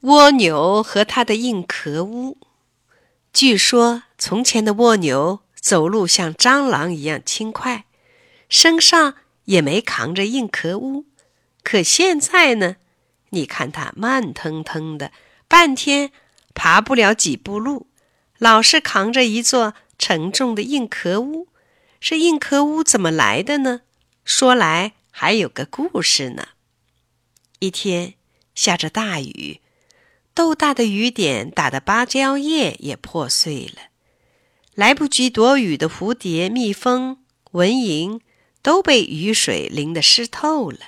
蜗牛和它的硬壳屋。据说从前的蜗牛走路像蟑螂一样轻快，身上也没扛着硬壳屋。可现在呢？你看它慢腾腾的，半天爬不了几步路，老是扛着一座沉重的硬壳屋。这硬壳屋怎么来的呢？说来还有个故事呢。一天下着大雨。豆大的雨点打得芭蕉叶也破碎了，来不及躲雨的蝴蝶、蜜蜂、蚊蝇都被雨水淋得湿透了，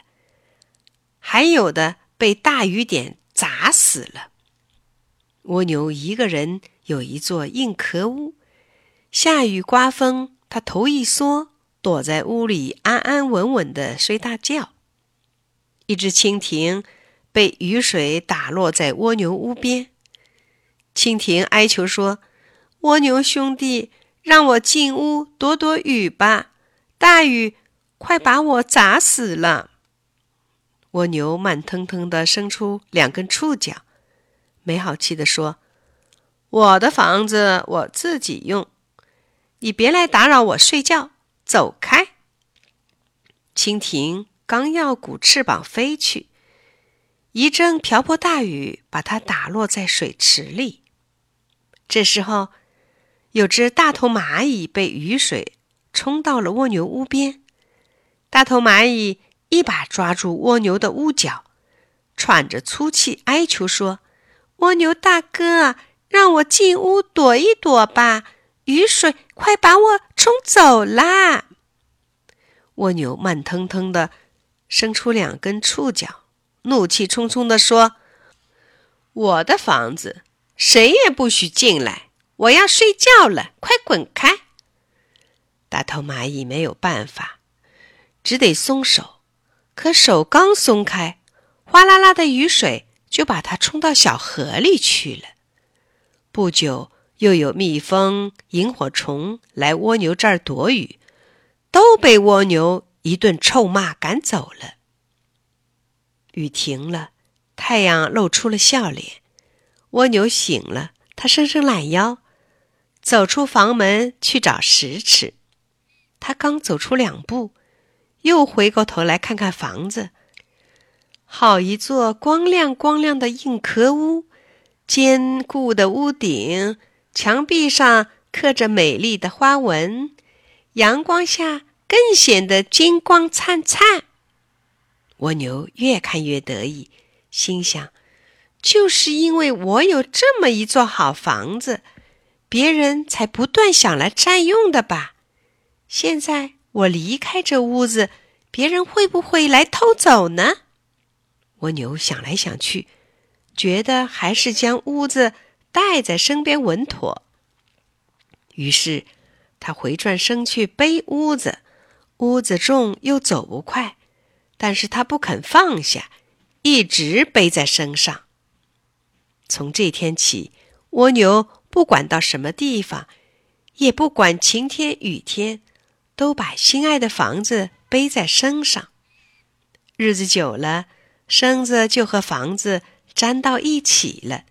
还有的被大雨点砸死了。蜗牛一个人有一座硬壳屋，下雨刮风，它头一缩，躲在屋里安安稳稳的睡大觉。一只蜻蜓。被雨水打落在蜗牛屋边，蜻蜓哀求说：“蜗牛兄弟，让我进屋躲躲雨吧！大雨快把我砸死了。”蜗牛慢腾腾地伸出两根触角，没好气地说：“我的房子我自己用，你别来打扰我睡觉，走开！”蜻蜓刚要鼓翅膀飞去。一阵瓢泼大雨把它打落在水池里。这时候，有只大头蚂蚁被雨水冲到了蜗牛屋边。大头蚂蚁一把抓住蜗牛的屋角，喘着粗气哀求说：“蜗牛大哥，让我进屋躲一躲吧！雨水快把我冲走啦！”蜗牛慢腾腾的伸出两根触角。怒气冲冲地说：“我的房子，谁也不许进来！我要睡觉了，快滚开！”大头蚂蚁没有办法，只得松手。可手刚松开，哗啦啦的雨水就把它冲到小河里去了。不久，又有蜜蜂、萤火虫来蜗牛这儿躲雨，都被蜗牛一顿臭骂赶走了。雨停了，太阳露出了笑脸。蜗牛醒了，它伸伸懒腰，走出房门去找食吃。它刚走出两步，又回过头来看看房子。好一座光亮光亮的硬壳屋，坚固的屋顶，墙壁上刻着美丽的花纹，阳光下更显得金光灿灿。蜗牛越看越得意，心想：“就是因为我有这么一座好房子，别人才不断想来占用的吧？现在我离开这屋子，别人会不会来偷走呢？”蜗牛想来想去，觉得还是将屋子带在身边稳妥。于是，他回转身去背屋子，屋子重又走不快。但是他不肯放下，一直背在身上。从这天起，蜗牛不管到什么地方，也不管晴天雨天，都把心爱的房子背在身上。日子久了，身子就和房子粘到一起了。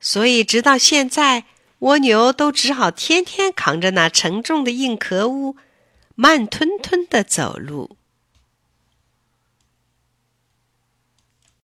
所以，直到现在，蜗牛都只好天天扛着那沉重的硬壳屋，慢吞吞的走路。